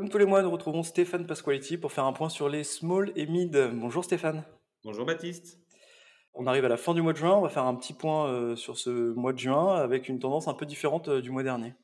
Comme tous les mois, nous retrouvons Stéphane Pasqualetti pour faire un point sur les small et mid. Bonjour Stéphane. Bonjour Baptiste. On arrive à la fin du mois de juin, on va faire un petit point euh, sur ce mois de juin avec une tendance un peu différente euh, du mois dernier.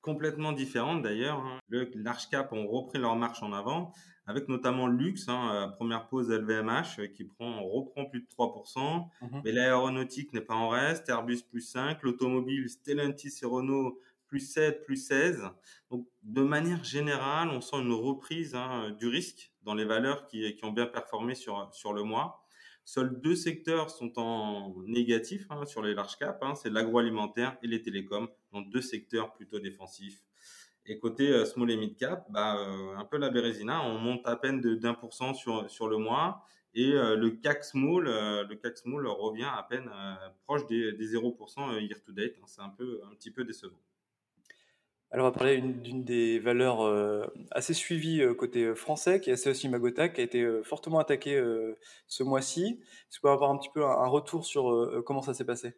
Complètement différente d'ailleurs. Hein. Le large cap ont repris leur marche en avant, avec notamment Lux, hein, euh, première pause LVMH qui prend, reprend plus de 3%. Mhm. Mais l'aéronautique n'est pas en reste, Airbus plus 5, l'automobile Stellantis et Renault plus 7, plus 16. Donc, de manière générale, on sent une reprise hein, du risque dans les valeurs qui, ont bien performé sur, sur le mois. Seuls deux secteurs sont en négatif hein, sur les large caps, hein, c'est l'agroalimentaire et les télécoms, donc deux secteurs plutôt défensifs. Et côté euh, small et mid cap, bah, euh, un peu la Bérésina, on monte à peine de d'un pour cent sur sur le mois et euh, le CAC small, le CAC small revient à peine proche des, des 0% year to date. C'est un peu un petit peu décevant. Alors, on va parler d'une des valeurs euh, assez suivies euh, côté euh, français, qui est SES Imagota, qui a été fortement attaquée ce mois-ci. Est-ce qu'on peut avoir un petit peu un, retour sur comment ça s'est passé?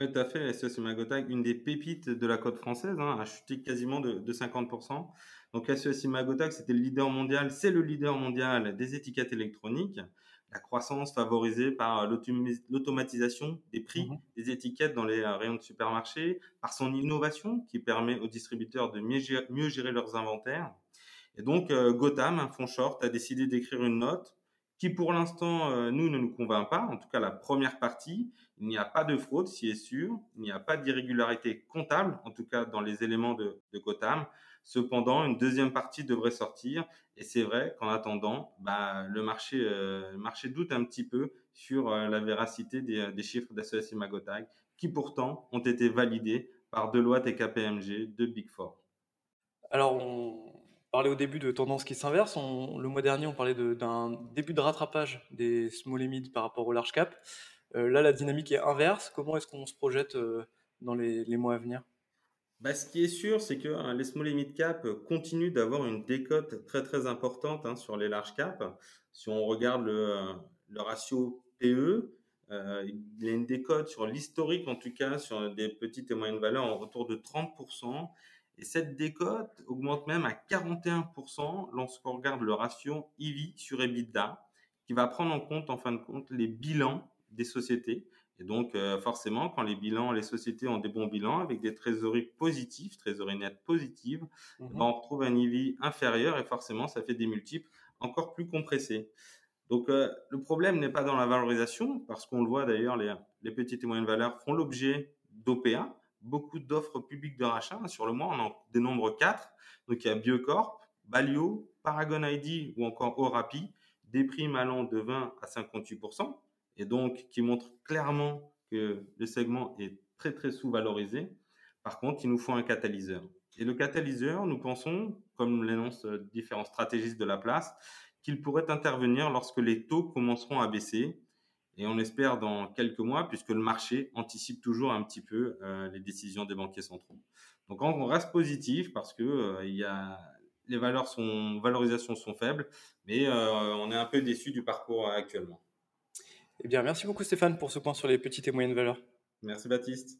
Oui, tout à fait. SES Imagota, une des pépites de la côte française, hein, a chuté quasiment de, de 50%. Donc, SES Imagota, c'était le leader mondial, c'est le leader mondial des étiquettes électroniques la croissance favorisée par euh, l'automatisation des prix mhm. des étiquettes dans les euh, rayons de supermarché, par son innovation qui permet aux distributeurs de mieux gérer, leurs inventaires. Et donc, euh, Gotham, un fonds short, a décidé d'écrire une note qui, pour l'instant, nous, ne nous convainc pas. En tout cas, la première partie, il n'y a pas de fraude, si est sûr. Il n'y a pas d'irrégularité comptable, en tout cas dans les éléments de, de Gotham. Cependant, une deuxième partie devrait sortir, et c'est vrai qu'en attendant, bah, le marché, euh, le marché doute un petit peu sur euh, la véracité des, des chiffres d'ASOS Magotag, qui pourtant ont été validés par Deloitte et KPMG de Big Four. Alors, on parlait au début de tendances qui s'inversent. Le mois dernier, on parlait d'un début de rattrapage des small et mid par rapport au large cap. Euh, là, la dynamique est inverse. Comment est-ce qu'on se projette euh, dans les, mois à venir? Bah, ce qui est sûr, c'est que hein, les small et mid cap continuent d'avoir une décote très très importante hein, sur les large cap. Si on regarde le, le ratio PE, euh, il y a une décote sur l'historique, en tout cas sur des petites et moyennes valeurs, en retour de 30%. Et cette décote augmente même à 41% lorsqu'on regarde le ratio EV sur EBITDA, qui va prendre en compte, en fin de compte, les bilans des sociétés. Et donc, euh, forcément, quand les bilans, les sociétés ont des bons bilans avec des trésoreries positives, trésoreries nettes positives, mhm. ben, on retrouve un EV inférieur et forcément, ça fait des multiples encore plus compressés. Donc, euh, le problème n'est pas dans la valorisation, parce qu'on le voit d'ailleurs, les, les petites et moyennes valeurs font l'objet d'OPA, beaucoup d'offres publiques de rachat. Sur le mois, on en dénombre quatre. Donc, il y a Biocorp, Balio, Paragon ID ou encore Orapi, des primes allant de 20 à 58% et donc qui montre clairement que le segment est très très sous-valorisé. Par contre, il nous faut un catalyseur. Et le catalyseur, nous pensons, comme l'énoncent différents stratégistes de la place, qu'il pourrait intervenir lorsque les taux commenceront à baisser. Et on espère dans quelques mois, puisque le marché anticipe toujours un petit peu euh, les décisions des banquiers centraux. Donc on reste positif parce que euh, il y a les valeurs sont valorisations sont faibles, mais euh, on est un peu déçu du parcours actuellement. Eh bien, merci beaucoup Stéphane pour ce point sur les petites et moyennes valeurs. Merci Baptiste.